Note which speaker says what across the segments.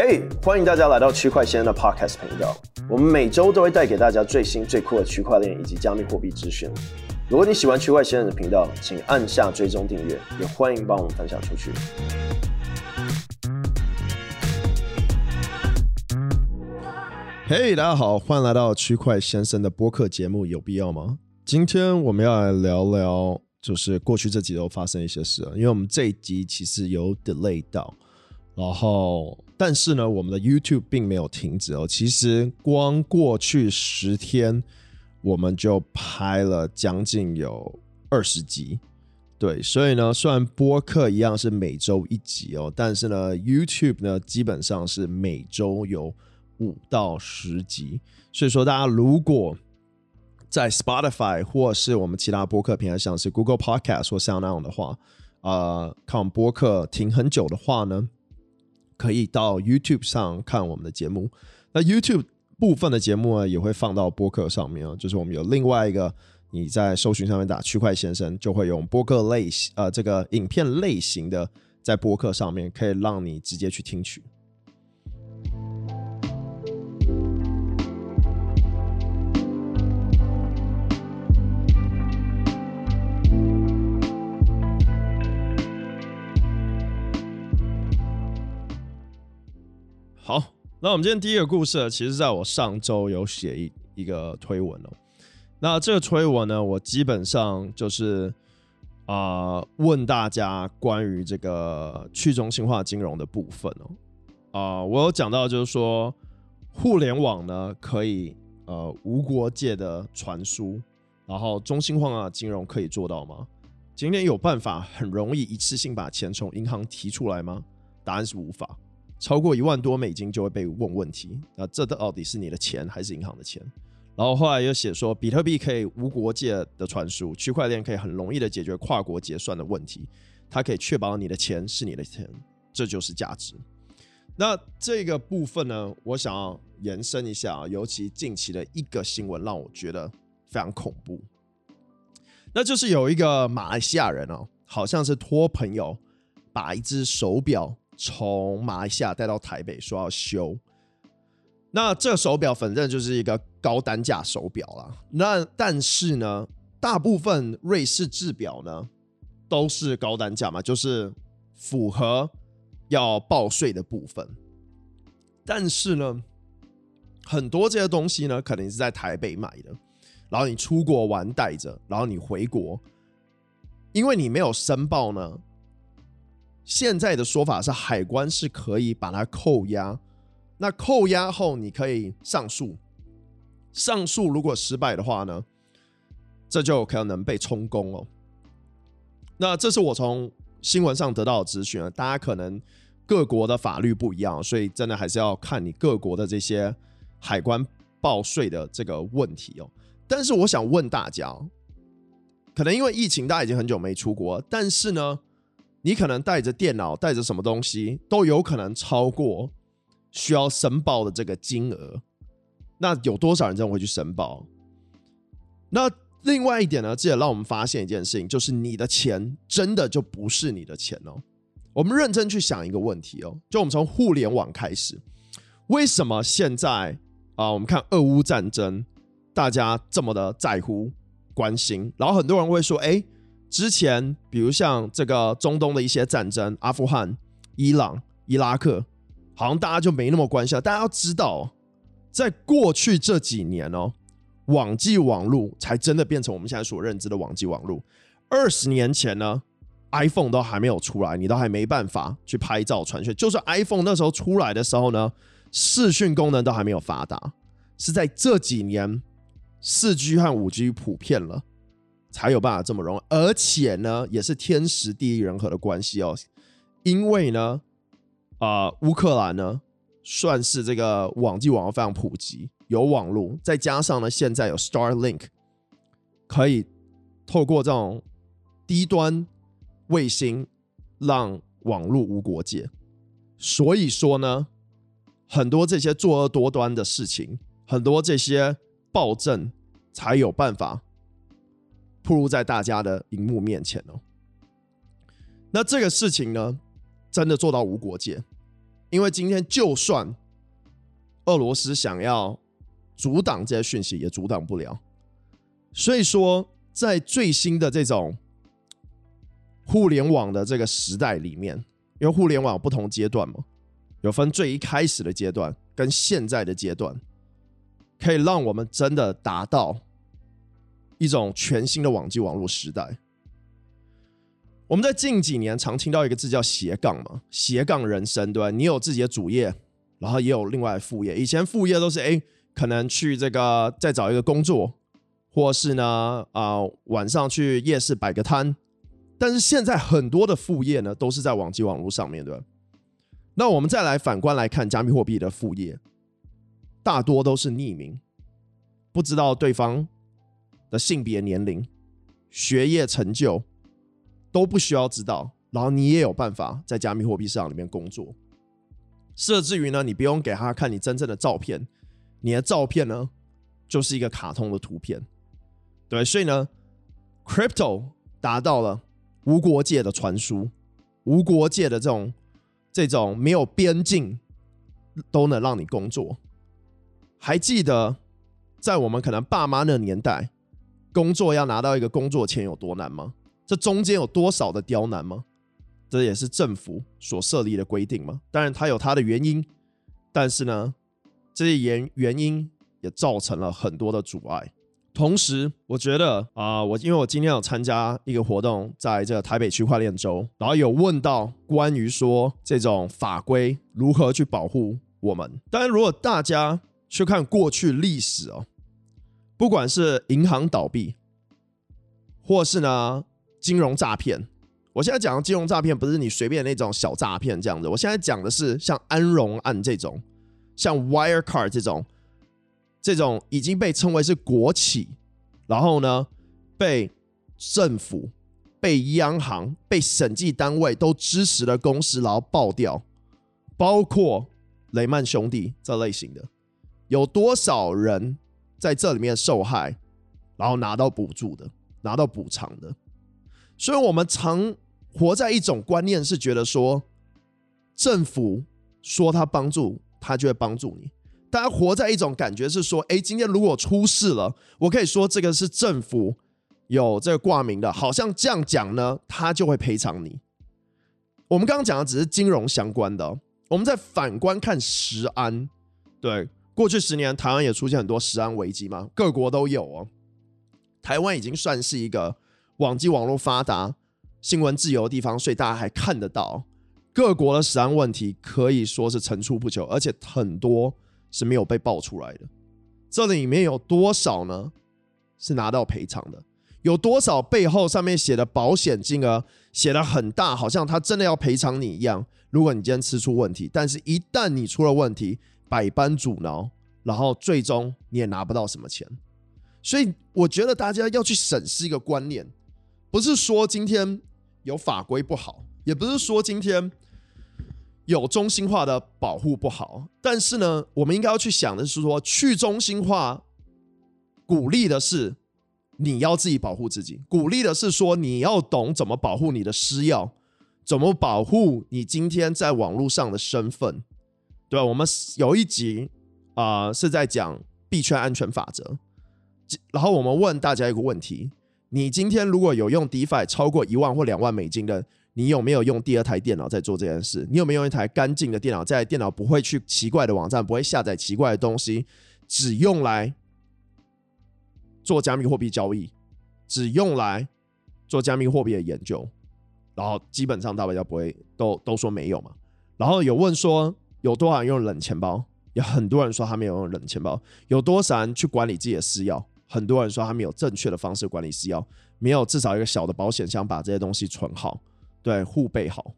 Speaker 1: 嘿欢迎大家来到区块先生的 Podcast 频道。我们每周都会带给大家最新最酷的区块链以及加密货币资讯。如果你喜欢区块先生的频道，请按下追踪订阅，也欢迎帮我们分享出去。嘿大家好，欢迎来到区块先生的播客节目，有必要吗？今天我们要来聊聊，就是过去这几周发生一些事，因为我们这一集其实有 delay 到，然后。但是呢，我们的 YouTube 并没有停止哦。其实光过去十天，我们就拍了将近有二十集。对，所以呢，虽然播客一样是每周一集哦，但是呢，YouTube 呢基本上是每周有五到十集。所以说，大家如果在 Spotify 或是我们其他播客平台，像是 Google Podcast 或 SoundOn 的话，呃，看我们播客停很久的话呢，可以到 YouTube 上看我们的节目，那 YouTube 部分的节目呢，也会放到播客上面啊。就是我们有另外一个，你在搜寻上面打“区块先生”，就会用播客类型呃这个影片类型的在播客上面，可以让你直接去听取。好，那我们今天第一个故事，其实在我上周有写一一个推文哦。那这个推文呢，我基本上就是啊、问大家关于这个去中心化金融的部分哦。啊、我有讲到，就是说互联网呢可以呃无国界的传输，然后中心化的金融可以做到吗？今天有办法很容易一次性把钱从银行提出来吗？答案是无法。超过一万多美金就会被问问题，那这到底是你的钱还是银行的钱？然后后来又写说，比特币可以无国界的传输，区块链可以很容易的解决跨国结算的问题，它可以确保你的钱是你的钱，这就是价值。那这个部分呢，我想要延伸一下，尤其近期的一个新闻让我觉得非常恐怖，那就是有一个马来西亚人哦，好像是托朋友把一只手表。从马来西亚带到台北，说要修。那这手表反正就是一个高单价手表啦。那但是呢，大部分瑞士制表呢都是高单价嘛，就是符合要报税的部分。但是呢，很多这些东西呢，可能是在台北买的，然后你出国玩带着，然后你回国，因为你没有申报呢。现在的说法是，海关是可以把它扣押，那扣押后你可以上诉，上诉如果失败的话呢，这就可能被充公哦。那这是我从新闻上得到的资讯啊，大家可能各国的法律不一样，所以真的还是要看你各国的这些海关报税的这个问题哦。但是我想问大家，可能因为疫情，大家已经很久没出国，但是呢，你可能带着电脑，带着什么东西，都有可能超过需要申报的这个金额。那有多少人真的会去申报？那另外一点呢，这也让我们发现一件事情，就是你的钱真的就不是你的钱哦。我们认真去想一个问题哦，就我们从互联网开始，为什么现在啊，我们看俄乌战争，大家这么的在乎、关心，然后很多人会说，哎。之前，比如像这个中东的一些战争，阿富汗、伊朗、伊拉克，好像大家就没那么关心。大家要知道，在过去这几年哦，网际网路才真的变成我们现在所认知的网际网路。二十年前呢，iPhone 都还没有出来，你都还没办法去拍照传讯。就算 iPhone 那时候出来的时候呢，视讯功能都还没有发达。是在这几年，四 G 和五 G 普遍了。才有办法这么容易，而且呢，也是天时地利人和的关系哦。因为呢，啊、乌克兰呢，算是这个网际网络非常普及，有网络，再加上呢，现在有 Starlink，可以透过这种低端卫星让网络无国界。所以说呢，很多这些作恶多端的事情，很多这些暴政才有办法。暴露在大家的荧幕面前哦。那这个事情呢，真的做到无国界，因为今天就算俄罗斯想要阻挡这些讯息，也阻挡不了。所以说，在最新的这种互联网的这个时代里面，因为互联网不同阶段嘛，有分最一开始的阶段跟现在的阶段，可以让我们真的达到一种全新的网际网络时代。我们在近几年常听到一个字叫斜杠嘛，斜杠人生，对吧？你有自己的主业，然后也有另外副业。以前副业都是哎，可能去这个再找一个工作，或是呢啊、晚上去夜市摆个摊。但是现在很多的副业呢，都是在网际网络上面，对吧？那我们再来反观来看加密货币的副业，大多都是匿名，不知道对方的性别、年龄、学业成就。都不需要知道，然后你也有办法在加密货币市场里面工作，甚至于呢，你不用给他看你真正的照片，你的照片呢就是一个卡通的图片，对，所以呢，Crypto 达到了无国界的传输，无国界的这种这种没有边境都能让你工作。还记得在我们可能爸妈那年代，工作要拿到一个工作签有多难吗？这中间有多少的刁难吗？这也是政府所设立的规定吗？当然，它有它的原因，但是呢，这些原原因也造成了很多的阻碍。同时，我觉得啊、我因为我今天有参加一个活动，在这个台北区块链周，然后有问到关于说这种法规如何去保护我们。当然，如果大家去看过去历史哦，不管是银行倒闭，或是呢。金融诈骗，我现在讲的金融诈骗不是你随便那种小诈骗这样子，我现在讲的是像安荣案这种，像 Wirecard 这种，这种已经被称为是国企，然后呢被政府、被央行、被审计单位都支持的公司，然后爆掉，包括雷曼兄弟这类型的，有多少人在这里面受害，然后拿到补助的，拿到补偿的？所以，我们常活在一种观念，是觉得说，政府说他帮助，他就会帮助你。大家活在一种感觉是说，哎，今天如果出事了，我可以说这个是政府有这个挂名的，好像这样讲呢，他就会赔偿你。我们刚刚讲的只是金融相关的，我们再反观看食安，对，过去十年台湾也出现很多食安危机嘛，各国都有哦。台湾已经算是一个。网际网络发达、新闻自由的地方，所以大家还看得到各国的食安问题，可以说是层出不穷，而且很多是没有被爆出来的。这里面有多少呢？是拿到赔偿的？有多少背后上面写的保险金额写的很大，好像他真的要赔偿你一样？如果你今天吃出问题，但是一旦你出了问题，百般阻挠，然后最终你也拿不到什么钱。所以我觉得大家要去审视一个观念。不是说今天有法规不好，也不是说今天有中心化的保护不好，但是呢，我们应该要去想的是说，去中心化鼓励的是你要自己保护自己，鼓励的是说你要懂怎么保护你的私钥，怎么保护你今天在网络上的身份，对？我们有一集啊、呃、是在讲币圈安全法则，然后我们问大家一个问题。你今天如果有用 DeFi 超过一万或两万美金的，你有没有用第二台电脑在做这件事？你有没有用一台干净的电脑，在电脑不会去奇怪的网站，不会下载奇怪的东西，只用来做加密货币交易，只用来做加密货币的研究？然后基本上大家不会都都说没有嘛。然后有问说有多少人用冷钱包？有很多人说他没有用冷钱包。有多少人去管理自己的私钥？很多人说他没有正确的方式管理私钥，没有至少一个小的保险箱把这些东西存好，对，护备好。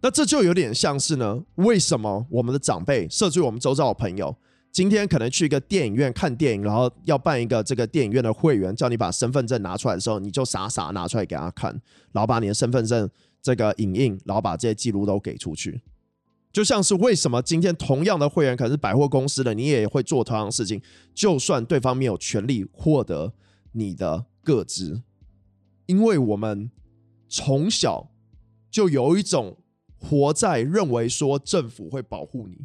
Speaker 1: 那这就有点像是呢，为什么我们的长辈，甚至我们周遭的朋友，今天可能去一个电影院看电影，然后要办一个这个电影院的会员，叫你把身份证拿出来的时候，你就傻傻拿出来给他看，然后把你的身份证这个影印，然后把这些记录都给出去。就像是为什么今天同样的会员可是百货公司的，你也会做同样的事情，就算对方没有权利获得你的个资，因为我们从小就有一种活在认为说政府会保护你，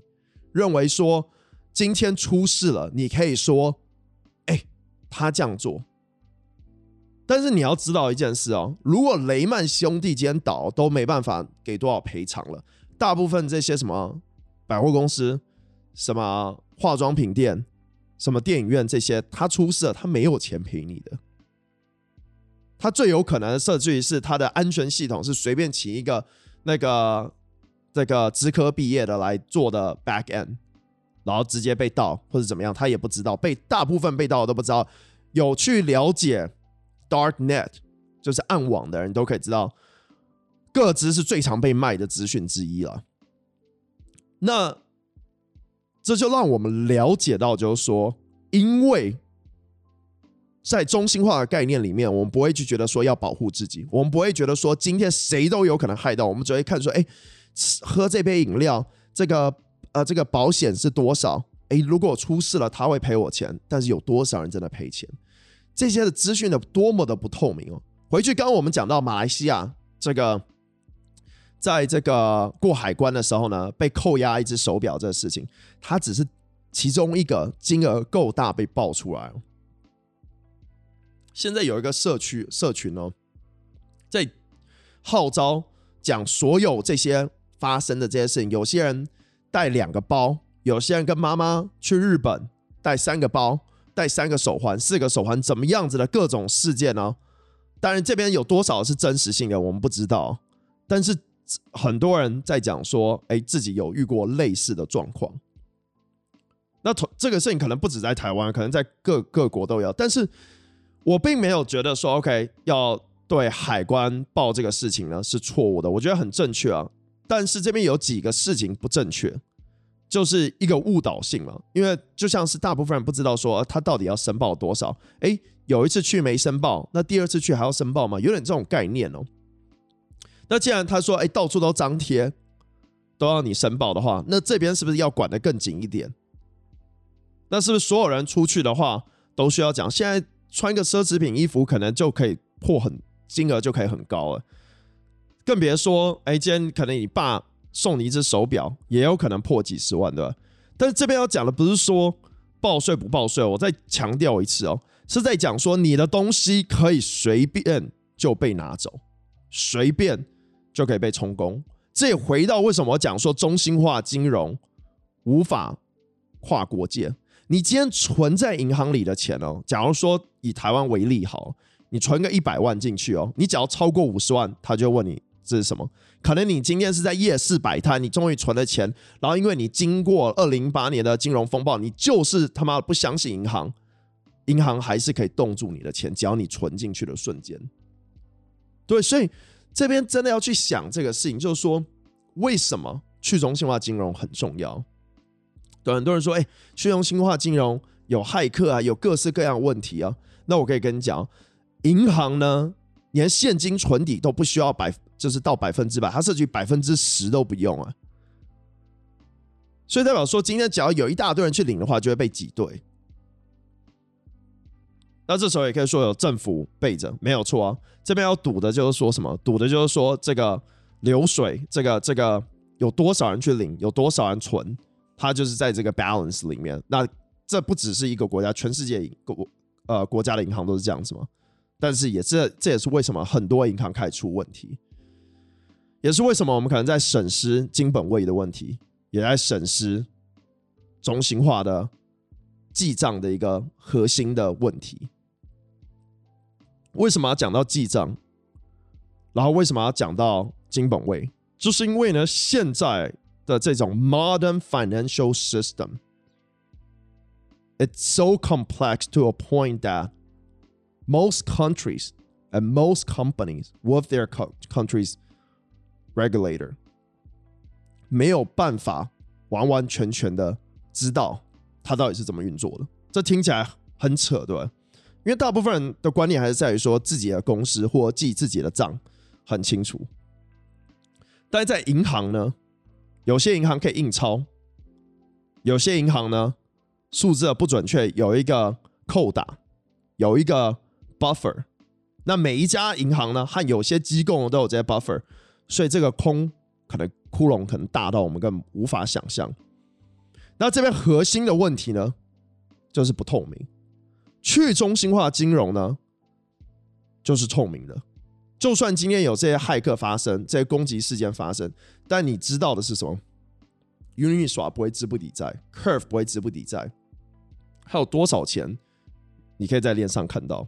Speaker 1: 认为说今天出事了，你可以说，哎，他这样做。但是你要知道一件事哦，如果雷曼兄弟今天倒都没办法给多少赔偿了，大部分这些什么百货公司、什么化妆品店、什么电影院这些，他出事了，他没有钱赔你的。他最有可能的设置是他的安全系统是随便请一个那个这个资科毕业的来做的 back end，然后直接被盗或者怎么样，他也不知道。被大部分被盗都不知道，有去了解。Darknet 就是暗网的人都可以知道，个资是最常被卖的资讯之一了。那这就让我们了解到，就是说，因为在中心化的概念里面，我们不会去觉得说要保护自己，我们不会觉得说今天谁都有可能害到，我们只会看说，哎，喝这杯饮料，这个呃，这个保险是多少？哎，如果出事了，他会赔我钱，但是有多少人真的赔钱？这些的资讯的多么的不透明哦！回去刚刚我们讲到马来西亚这个，在这个过海关的时候呢，被扣押一只手表这个事情，它只是其中一个金额够大被爆出来。现在有一个社区社群哦，在号召讲所有这些发生的这些事情，有些人带两个包，有些人跟妈妈去日本带三个包。带三个手环、四个手环，怎么样子的各种事件呢？当然，这边有多少是真实性的，我们不知道。但是很多人在讲说，哎，自己有遇过类似的状况。那同这个事情可能不止在台湾，可能在各各国都有。但是我并没有觉得说，OK，要对海关报这个事情呢是错误的，我觉得很正确啊。但是这边有几个事情不正确。就是一个误导性嘛，因为就像是大部分人不知道说他到底要申报多少，诶，有一次去没申报，那第二次去还要申报吗？有点这种概念哦。那既然他说，诶，到处都张贴，都要你申报的话，那这边是不是要管得更紧一点？那是不是所有人出去的话都需要讲？现在穿个奢侈品衣服可能就可以破很金额就可以很高了，更别说，诶，今天可能你爸。送你一只手表，也有可能破几十万，对吧？但是这边要讲的不是说报税不报税，我再强调一次哦，是在讲说你的东西可以随便就被拿走，随便就可以被充公。这也回到为什么我讲说中心化金融无法跨国界。你今天存在银行里的钱哦，假如说以台湾为例好，你存个一百万进去哦，你只要超过五十万，他就问你。这是什么？可能你今天是在夜市摆摊，你终于存了钱，然后因为你经过二零零八年的金融风暴，你就是他妈不相信银行，银行还是可以冻住你的钱，只要你存进去的瞬间。对，所以这边真的要去想这个事情，就是说为什么去中心化金融很重要？对，很多人说，哎，去中心化金融有骇客啊，有各式各样的问题啊。那我可以跟你讲，银行呢，连现金存底都不需要百。就是到百分之百，它甚至百分之十都不用啊，所以代表说，今天只要有一大堆人去领的话，就会被挤兑。那这时候也可以说有政府背着，没有错啊。这边要赌的就是说什么？赌的就是说这个流水，这个这个有多少人去领，有多少人存，它就是在这个 balance 里面。那这不只是一个国家，全世界国呃国家的银行都是这样子吗？但是也这这也是为什么很多银行开始出问题。也是为什么我们可能在审视金本位的问题，也在审视中心化的记账的一个核心的问题。为什么要讲到记账？然后为什么要讲到金本位？就是因为呢，现在的这种 modern financial system，it's so complex to a point that most countries and most companies with their countries regulator 没有办法完完全全的知道它到底是怎么运作的，这听起来很扯，对吧？因为大部分人的观念还是在于说自己的公司或记自己的账很清楚，但是在银行呢，有些银行可以印钞，有些银行呢数字不准确，有一个扣打，有一个 buffer，那每一家银行呢和有些机构都有这些 buffer。所以这个空可能窟窿可能大到我们根本无法想象。那这边核心的问题呢，就是不透明。去中心化金融呢，就是透明的。就算今天有这些骇客发生，这些攻击事件发生，但你知道的是什么？Uniswap 不会资不抵债，Curve 不会资不抵债，还有多少钱，你可以在链上看到。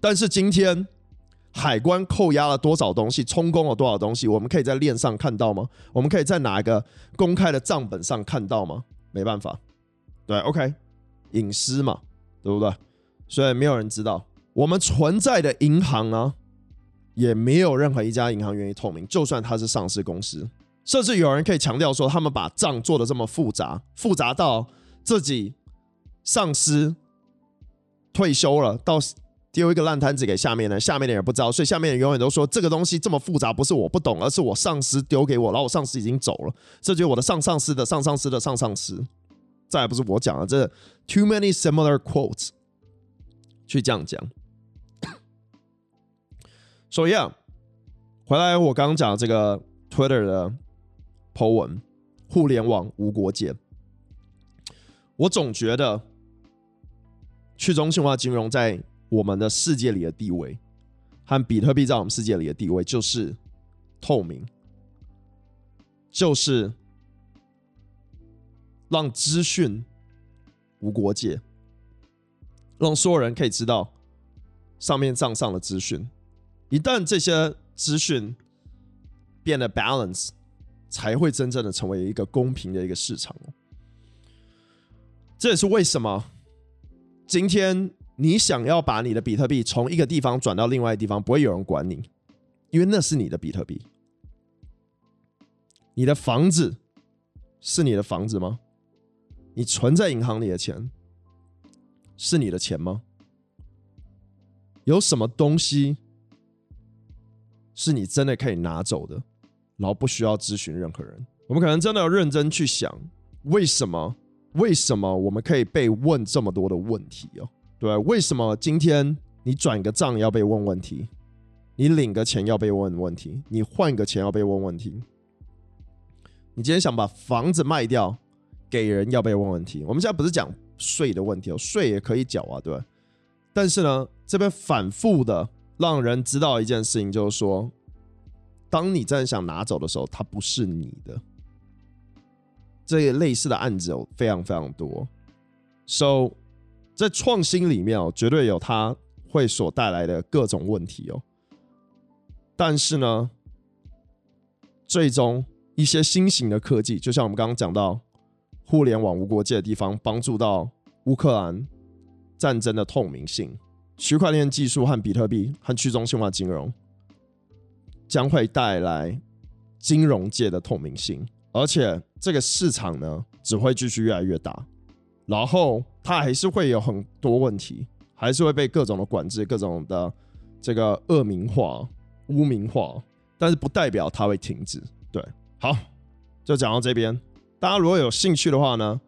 Speaker 1: 但是今天海关扣押了多少东西，充公了多少东西，我们可以在链上看到吗？我们可以在哪一个公开的账本上看到吗？没办法，对，OK，隐私嘛，对不对？所以没有人知道。我们存在的银行呢，也没有任何一家银行愿意透明，就算它是上市公司，甚至有人可以强调说，他们把账做的这么复杂，复杂到自己上司退休了，到。丢一个烂摊子给下面的，下面的人不知道，所以下面人永远都说这个东西这么复杂，不是我不懂，而是我上司丢给我，然后我上司已经走了，这就是我的上上司的上上司的上上司，再也不是我讲的，这 too many similar quotes 去这样讲。所以啊，回来我刚刚讲的这个 Twitter 的 po 文，互联网无国界，我总觉得去中心化金融在。我们的世界里的地位和比特币在我们世界里的地位就是透明，就是让资讯无国界，让所有人可以知道上面账上的资讯。一旦这些资讯变得 balance，才会真正的成为一个公平的一个市场。这也是为什么今天。你想要把你的比特币从一个地方转到另外一个地方，不会有人管你，因为那是你的比特币。你的房子是你的房子吗？你存在银行里的钱是你的钱吗？有什么东西是你真的可以拿走的，然后不需要咨询任何人？我们可能真的要认真去想，为什么？为什么我们可以被问这么多的问题哦？对，为什么今天你转个账要被问问题？你领个钱要被问问题？你换个钱要被问问题？你今天想把房子卖掉给人要被问问题？我们现在不是讲税的问题哦，税也可以缴啊，对。但是呢，这边反复的让人知道一件事情，就是说，当你真的想拿走的时候，它不是你的。这些类似的案子有非常非常多，so。在创新里面哦，绝对有它会所带来的各种问题哦。但是呢，最终一些新型的科技，就像我们刚刚讲到互联网无国界的地方，帮助到乌克兰战争的透明性，区块链技术和比特币和去中心化金融将会带来金融界的透明性，而且这个市场呢，只会继续越来越大。然后它还是会有很多问题，还是会被各种的管制、各种的这个恶名化、污名化，但是不代表它会停止。对，好，就讲到这边。大家如果有兴趣的话呢，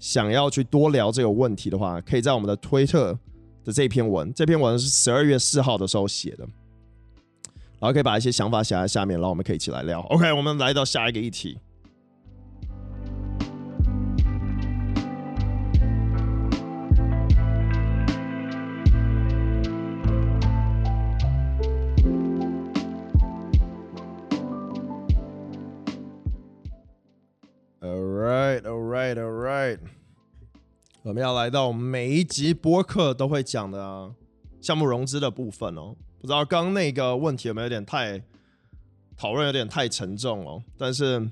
Speaker 1: 想要去多聊这个问题的话，可以在我们的推特的这篇文，这篇文是十二月四号的时候写的，然后可以把一些想法写在下面，然后我们可以一起来聊。OK，我们来到下一个议题。我们要来到每一集播客都会讲的项目融资的部分哦。不知道刚刚那个问题有没有点太讨论，有点太沉重哦。但是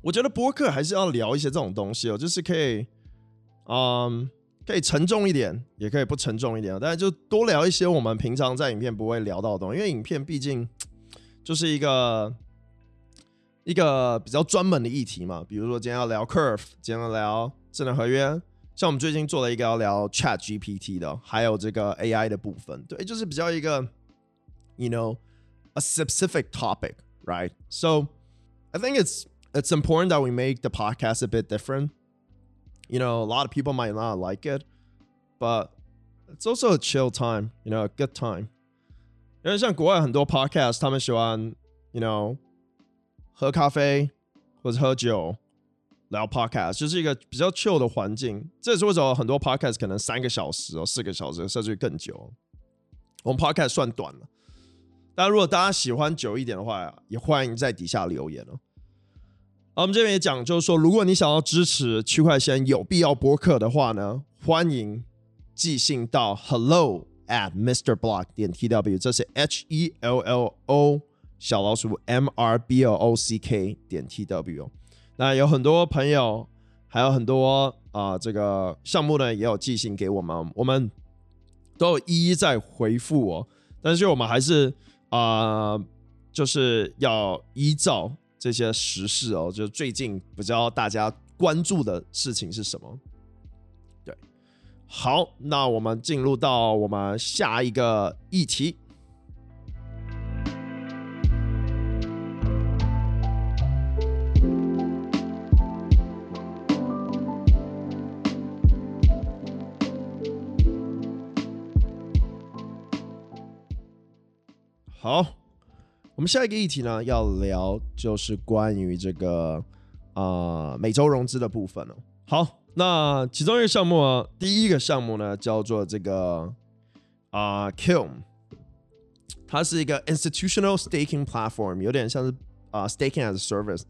Speaker 1: 我觉得播客还是要聊一些这种东西哦，就是可以，嗯，可以沉重一点，也可以不沉重一点。但是就多聊一些我们平常在影片不会聊到的东西，因为影片毕竟 就是一个一个比较专门的议题嘛。比如说今天要聊 Curve，今天要聊智能合约。像我们最近做了一个要聊 Chat GPT 的，还有这个 AI 的部分，对，就是比较一个，you know, a specific topic, right? So I think it's it's important that we make the podcast a bit different. You know, a lot of people might not like it, but it's also a chill time, you know, a good time. 因为像国外很多 podcast，他们喜欢 ，you know，喝咖啡或者喝酒 聊 podcast，就是一个比较 chill 的环境。这也是为什么很多 podcast 可能三个小时哦，四个小时甚至更久。我们 podcast 算短了，但如果大家喜欢久一点的话，也欢迎在底下留言哦。好，我们这边也讲，就是说，如果你想要支持区块链有必要播客的话呢，欢迎寄信到 hello at mrblock 点 tw，这是 h e l l o 小老鼠 m r b l o c k 点 tw。那有很多朋友，还有很多啊、这个项目呢也有寄信给我们，我们都有一一在回复哦。但是我们还是啊、就是要依照。这些时事哦，就最近比较大家关注的事情是什么？对，好，那我们进入到我们下一个议题。好。我们下一个议题呢，要聊就是关于这个啊、呃、每周融资的部分了。好，那其中一个项目啊，第一个项目呢叫做这个啊、呃、Kiln，它是一个 institutional staking platform，有点像是啊、staking as a service。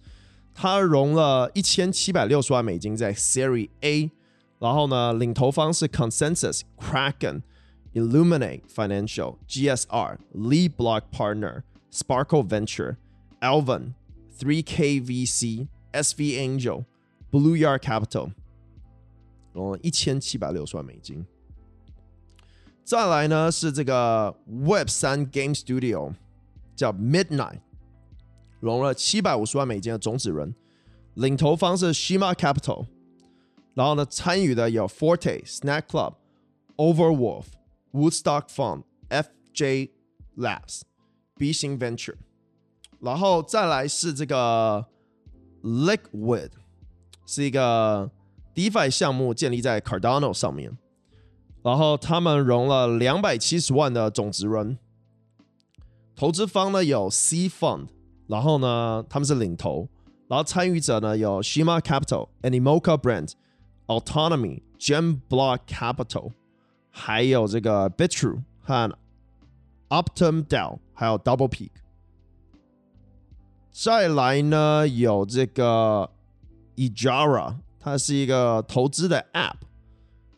Speaker 1: 它融了一千七百六十万美金在 Series A，然后呢，领投方是 Consensus、Kraken、Illuminate Financial、GSR、Lead Block Partner。Sparkle Venture、Alvin、3K VC、SV Angel、Blue Yard Capital，哦，一千七百六十万美金。再来呢是这个 Web 三 Game Studio，叫 Midnight，融了七百五十万美金的种子轮，领投方是 Shima Capital，然后呢参与的有 Forte、Snack Club、Overwolf、 Woodstock Fund、FJ Labs。B 型 Venture，然后再来是这个 Liquid，是一个 DeFi 项目，建立在 Cardano 上面。然后他们融了两百七十万的种子轮，投资方呢有 C Fund，然后呢他们是领投，然后参与者呢有 Shima Capital、Animoca Brand、Autonomy、Gemblock Capital，还有这个 Bitrue 和 OptimDeal，还有 Double Peak，再来呢有这个 Ejara，它是一个投资的 App，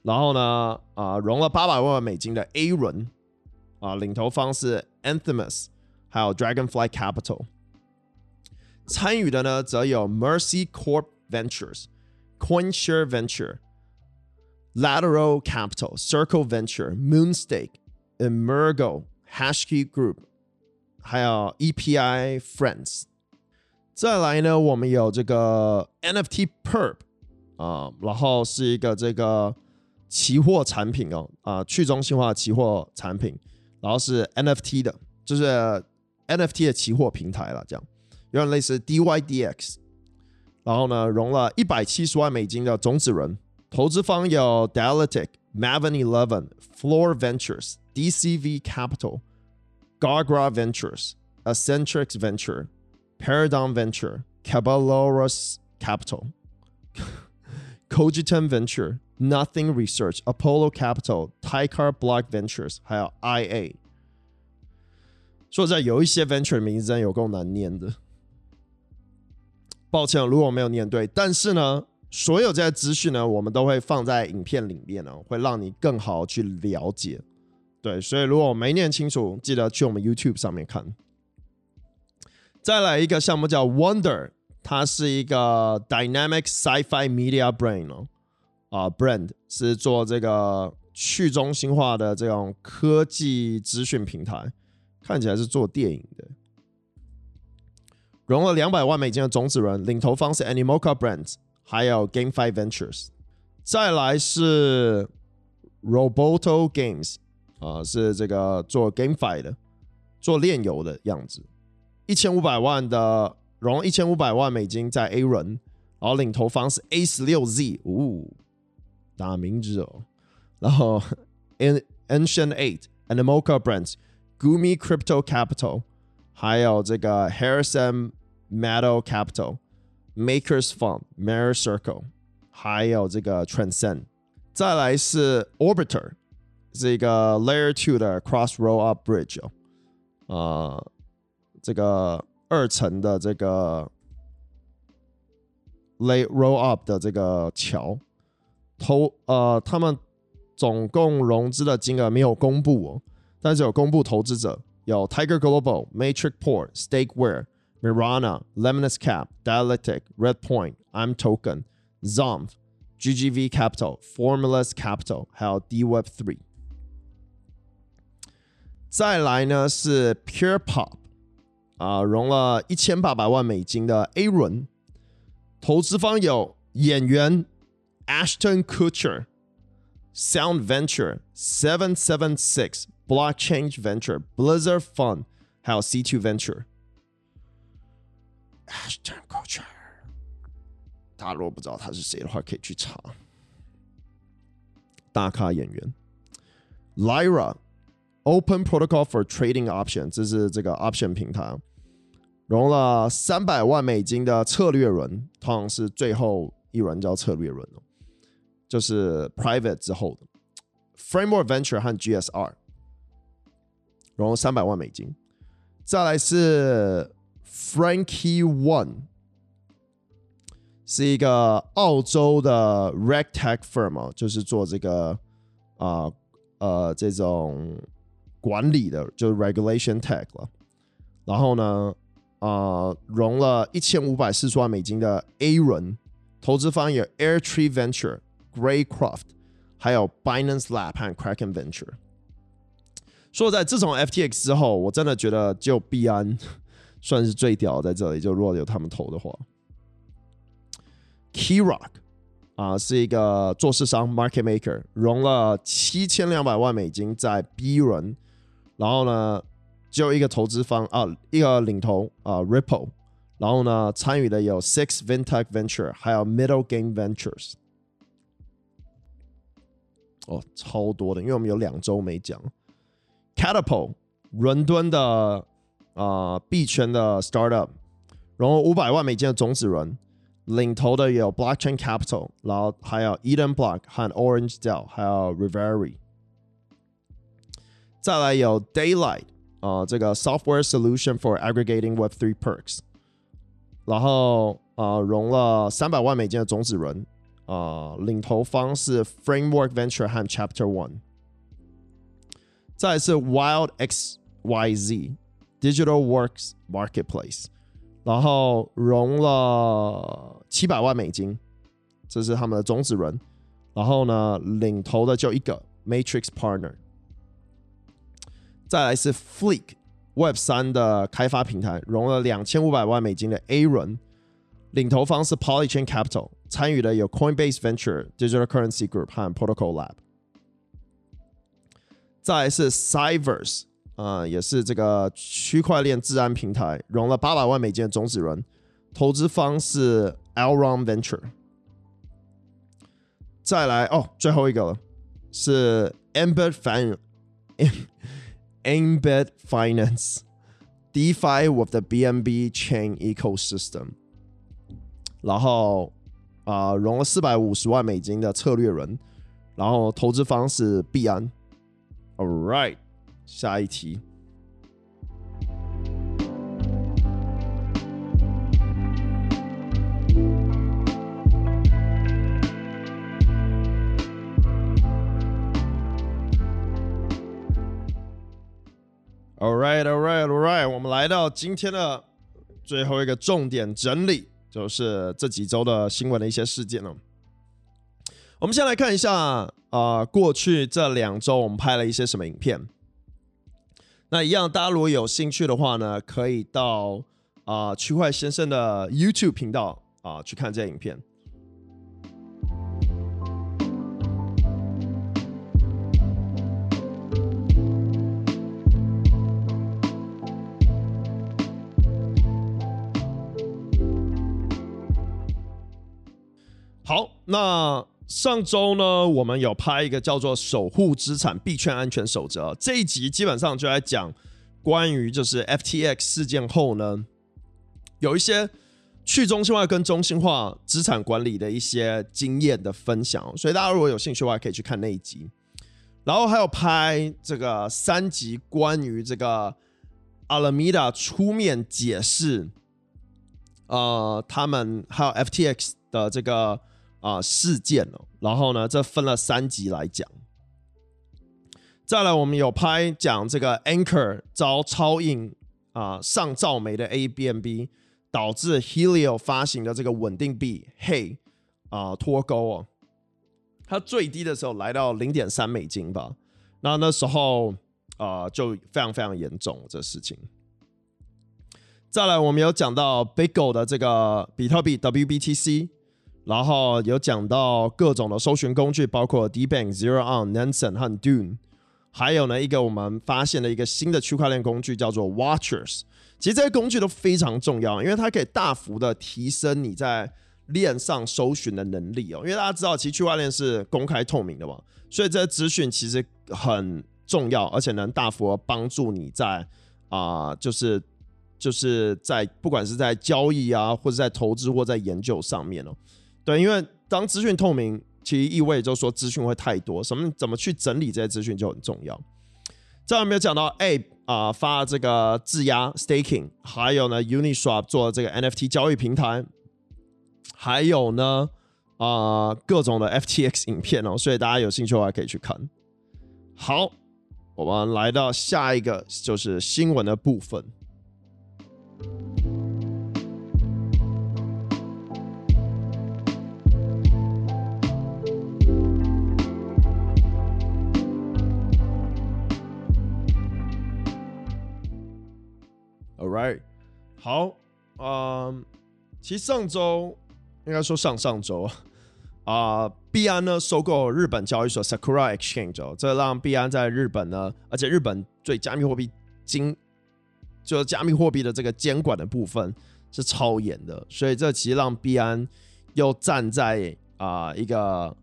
Speaker 1: 然后呢啊融了八百万美金的 A 轮，啊领投方是 Anthemus，还有 Dragonfly Capital，参与的呢则有 Mercy Corp Ventures、CoinShare Venture、Lateral Capital、Circle Venture、Moonstake、Emergo。Hashkey Group，还有 EPI Friends，再来呢，我们有这个 NFT Perp 啊，然后是一个这个期货产品哦，啊，去中心化期货产品，然后是 NFT 的，就是 NFT 的期货平台了，这样有点类似 DYDX，然后呢，融了一百七十万美金的种子轮，投资方有 Dialectic、Maven Eleven、Floor Ventures。DCV Capital、Gargra Ventures、Accentrix Venture、Paradigm Venture、Caballeros Capital、Cogiton Venture、Nothing Research、Apollo Capital、Tycar Block Ventures，还有 IA。说实在，有一些 venture 名字真有够难念的，抱歉，如果我没有念对。但是呢， 所有这些资讯呢，我们都会放在影片里面呢，会让你更好去了解。对，所以如果我没念清楚，记得去我们 YouTube 上面看。再来一个项目叫 Wonder，它是一个 Dynamic Sci-Fi Media Brain 哦，啊，Brand 是做这个去中心化的这种科技资讯平台，看起来是做电影的。融了两百万美金的种子轮，领投方是 Animoca Brands，还有 GameFi Ventures。再来是 Roboto Games。啊，是这个做 GameFi 的，做炼油的样子，一千五百万的融一千五百万美金在 A 轮，然后领投方是 A 十六 Z，呜，大名字哦，然后 Ancient Eight、Animoca Brands、Gumi Crypto Capital，还有这个 Harrison Metal Capital、Makers Fund、Mirror Circle，还有这个 Transcend。再来是 Orbiter，是一个 Layer Two 的 Cross Roll Up Bridge，呃，这个二层的这个 Lay Roll Up 的这个桥，投呃，他们总共融资的金额没有公布哦，但是有公布投资者有 Tiger Global、Matrix Port、Stakeware、Mirana、Lemonis Cap、Dialectic、Redpoint、I'm Token、Zombie GGV Capital、Formless Capital，还有 DWeb Three。再来呢是 Pure Pop，啊、呃，融了一千八百万美金的 A 轮，投资方有演员 Ashton Kutcher、Sound Venture、Seven Seven Six、Blockchain Venture、Blizzard Fund，还有 C Two Venture。 Ashton Kutcher。大家如果不知道他是谁的话，可以去查。大咖演员，Lyra Open Protocol for Trading Option，这是这个 option 平台，融了三百万美金的策略轮，通常是最后一轮叫策略轮哦，就是 Private 之后的 Framework Venture 和 GSR，融了三百万美金。再来是 Frankie One。是一个澳洲的 RegTech firm，就是做这个啊呃，呃这种管理的，就是 Regulation Tech 了。然后呢，啊、呃、融了一千五百四十万美金的 A 轮，投资方有 Airtree Venture、Graycroft，还有 Binance Lab 和 Kraken Venture。说在自从 FTX 之后，我真的觉得就币安算是最屌在这里，就如果有他们投的话。Keyrock 啊，是一个做市商 market maker，融了七千两百万美金在 B 轮，然后呢，只有一个投资方啊，一个领头啊 Ripple，然后呢，参与的有 Six Fintech Venture，还有 Middle Game Ventures，哦，超多的，因为我们有两周没讲。Catapult，伦敦的啊币圈的 startup，融了五百万美金的种子轮。领头的有 Blockchain Capital，然后还有 Eden Block 和 Orange DAO，还有 Reverie。再来有 Daylight 啊、呃，这个 Software Solution for Aggregating Web3 Perks，然后啊、呃、融了三百万美金的种子轮啊、呃，领头方是 Framework Venture 和 Chapter One。再来是 Wild XYZ Digital Works Marketplace。然后融了七百万美金，这是他们的种子轮。然后呢，领头的就一个 Matrix Partner。再来是 Fleek Web 三的开发平台，融了两千五百万美金的 A 轮，领头方是 Polychain Capital，参与的有 Coinbase Venture、Digital Currency Group 和 Protocol Lab。再来是 Cyverse。 啊、呃，也是这个区块链治安平台，融了八百万美金的种子轮，投资方是 l r o n Venture。再来哦，最后一个了，是 Embed Finance，Embed Finance DeFi with the BNB Chain Ecosystem。然后啊、融了四百五十万美金的策略轮，然后投资方是币安。All right。下一题。All right, all right, all right。我们来到今天的最后一个重点整理，就是这几周的新闻的一些事件了。我们先来看一下啊、过去这两周我们拍了一些什么影片。那一样，大家如果有兴趣的话呢，可以到啊区块先生的 YouTube 频道啊、去看这些影片。好，那。上周呢，我们有拍一个叫做《守护资产币圈安全守则》这一集，基本上就在讲关于就是 FTX 事件后呢，有一些去中心化跟中心化资产管理的一些经验的分享，所以大家如果有兴趣的话，可以去看那一集。然后还有拍这个三集关于这个 Alameda 出面解释，呃，他们还有 FTX 的这个啊、事件哦。然后呢，这分了三集来讲。再来，我们有拍讲这个 Anchor 遭超印啊、上兆美的 A B M B 导致 Helio 发行的这个稳定币 Hey 啊脱钩哦。它最低的时候来到零点三美金吧，那那时候啊、就非常非常严重这事情。再来，我们有讲到 Bigo 的这个比特币 WBTC，然后有讲到各种的搜寻工具，包括 DBank、Zero On、Nansen 和 Dune，还有呢一个我们发现了一个新的区块链工具叫做 Watchers。其实这些工具都非常重要，因为它可以大幅的提升你在链上搜寻的能力哦，因为大家知道，其实区块链是公开透明的嘛，所以这些资讯其实很重要，而且能大幅帮助你在啊、就是就是在不管是在交易啊，或者在投资或在研究上面哦，对，因为当资讯透明，其实意味着说资讯会太多，什么怎么去整理这些资讯就很重要。这有没有讲到 A 啊、呃、发这个质押 staking，还有呢 Uniswap 做这个 NFT 交易平台。还有呢，啊、各种的 FTX 影片哦，所以大家有兴趣的话可以去看。好，我们来到下一个就是新闻的部分。All right，好，嗯，其实上周。应该说上上周啊，币安呢收购日本交易所 Sakura Exchange，哦，这让币安在日本呢，而且日本对加密货币经就加密货币的这个监管的部分是超严的，所以这其实让币安又站在啊、一个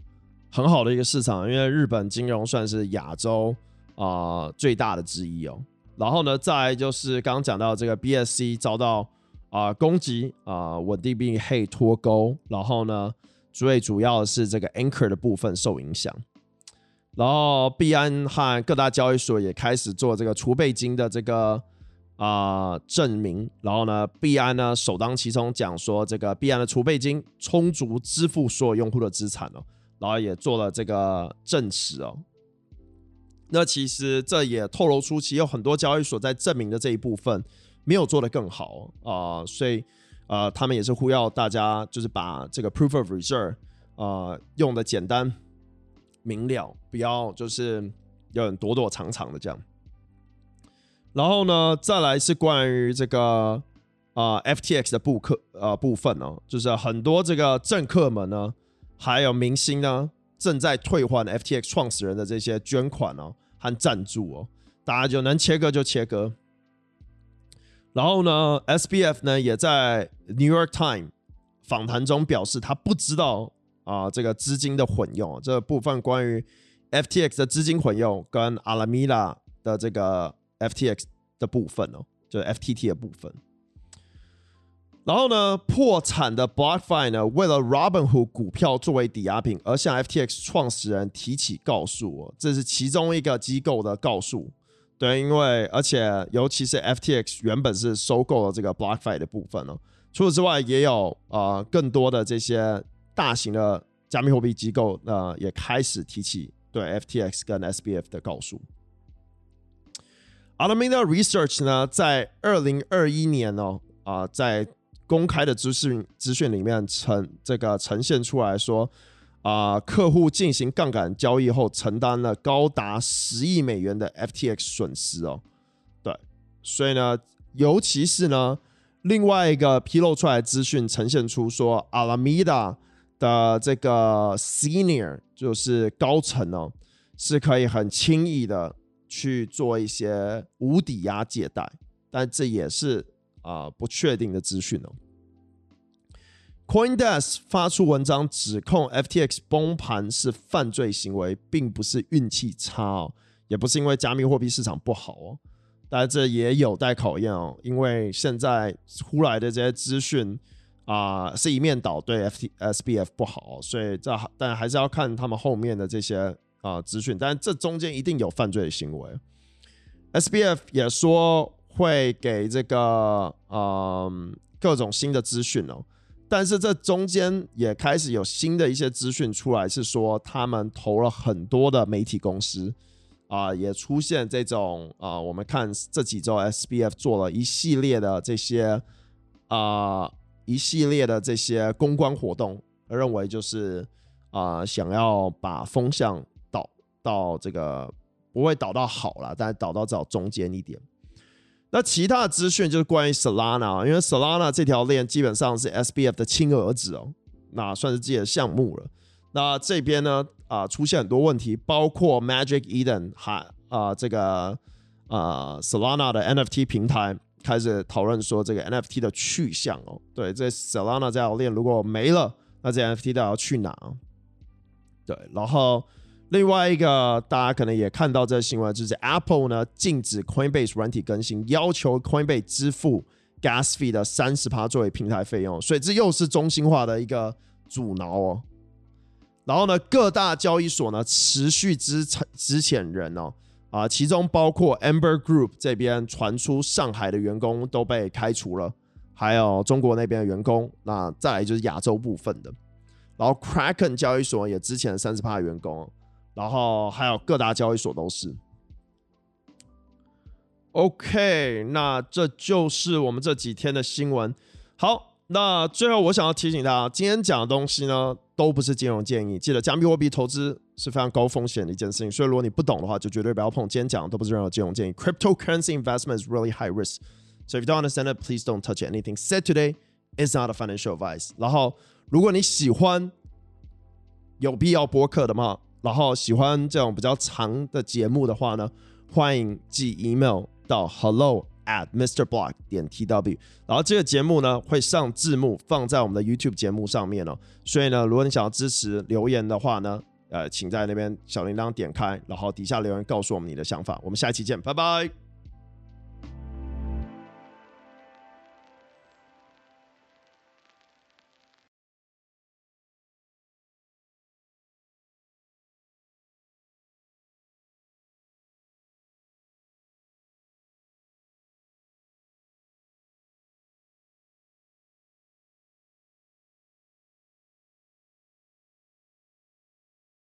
Speaker 1: 很好的一个市场，因为日本金融算是亚洲啊、最大的之一哦。然后呢，再就是刚刚讲到这个 BSC 遭到。啊、攻击啊，稳、定币 Hey 脱钩，然后呢，最主要的是这个 Anchor 的部分受影响，然后币安和各大交易所也开始做这个储备金的这个啊、证明，然后呢，币安呢首当其冲讲说这个币安的储备金充足支付所有用户的资产哦，然后也做了这个证实哦，那其实这也透露出其实有很多交易所在证明的这一部分。没有做得更好啊、所以呃，他们也是呼吁大家就是把这个 proof of reserve 啊、用的简单明了，不要就是有点躲躲藏藏的这样。然后呢，再来是关于这个啊、呃、FTX 的部客呃部分哦，就是很多这个政客们呢，还有明星呢，正在退还 FTX 创始人的这些捐款哦和赞助哦，大家就能切割就切割。然后呢，SBF 呢也在 New York Times 访谈中表示，他不知道啊、这个资金的混用这部分，关于 FTX 的资金混用跟 Alameda 的这个 FTX 的部分哦，就是 FTT 的部分。然后呢，破产的 BlockFi 呢，为了 Robinhood 股票作为抵押品而向 FTX 创始人提起告诉哦，这是其中一个机构的告诉。对，因为而且尤其是 FTX 原本是收购了这个 BlockFi 的部分哦。除此之外，也有呃更多的这些大型的加密货币机构呃也开始提起对 FTX 跟 SBF 的告诉。Alameda Research 呢，在二零二一年哦啊、在公开的资讯资讯里面呈这个呈现出来说。啊、客户进行杠杆交易后，承担了高达十亿美元的 FTX 损失哦。对，所以呢，尤其是呢，另外一个披露出来资讯呈现出说，Alameda 的这个 Senior 就是高层哦，是可以很轻易的去做一些无抵押借贷，但这也是啊、不确定的资讯哦。CoinDesk 发出文章指控 FTX 崩盘是犯罪行为，并不是运气差哦，也不是因为加密货币市场不好哦。但这也有待考验哦，因为现在出来的这些资讯啊是一面倒，对 FT SBF 不好，所以这但还是要看他们后面的这些啊资讯，但这中间一定有犯罪的行为。SBF 也说会给这个嗯、呃、各种新的资讯哦，但是这中间也开始有新的一些资讯出来，是说他们投了很多的媒体公司。啊、也出现这种啊、我们看这几周 SBF 做了一系列的这些啊、一系列的这些公关活动，认为就是啊、想要把风向导到这个不会导到好了，但是导到至少中间一点。那其他的资讯就是关于 Solana，因为 Solana 这条链基本上是 SBF 的亲儿子哦，那算是自己的项目了。那这边呢？啊、出现很多问题，包括 Magic Eden 还啊、这个啊、Solana 的 NFT 平台开始讨论说这个 NFT 的去向哦。对，这 Solana 这条链如果没了，那这 NFT 都要去哪？对，然后另外一个大家可能也看到这个新闻，就是 Apple 呢禁止 Coinbase 软体更新，要求 Coinbase 支付 Gas Fee 的三十趴作为平台费用，所以这又是中心化的一个阻挠哦。然后呢，各大交易所呢持续支支遣人哦。啊，其中包括 Amber Group 这边传出上海的员工都被开除了，还有中国那边的员工，那再来就是亚洲部分的，然后 Kraken 交易所也资遣了三十趴的员工，然后还有各大交易所都是。OK，那这就是我们这几天的新闻。好，那最后我想要提醒大家，今天讲的东西呢。都不是金融建议，记得加密货币投资是非常高风险的一件事情，所以如果你不懂的话，就绝对不要碰。今天讲的都不是任何金融建议。Cryptocurrency investment is really high risk, so if you don't understand it, please don't touch. Anything said today is not a financial advice. 然后，如果你喜欢有必要播客的嘛，然后喜欢这种比较长的节目的话呢，欢迎寄 email 到 hello。at MrBlock 点 tw，然后这个节目呢会上字幕放在我们的 YouTube 节目上面哦，所以呢，如果你想要支持留言的话呢，呃，请在那边小铃铛点开，然后底下留言告诉我们你的想法，我们下期见，拜拜。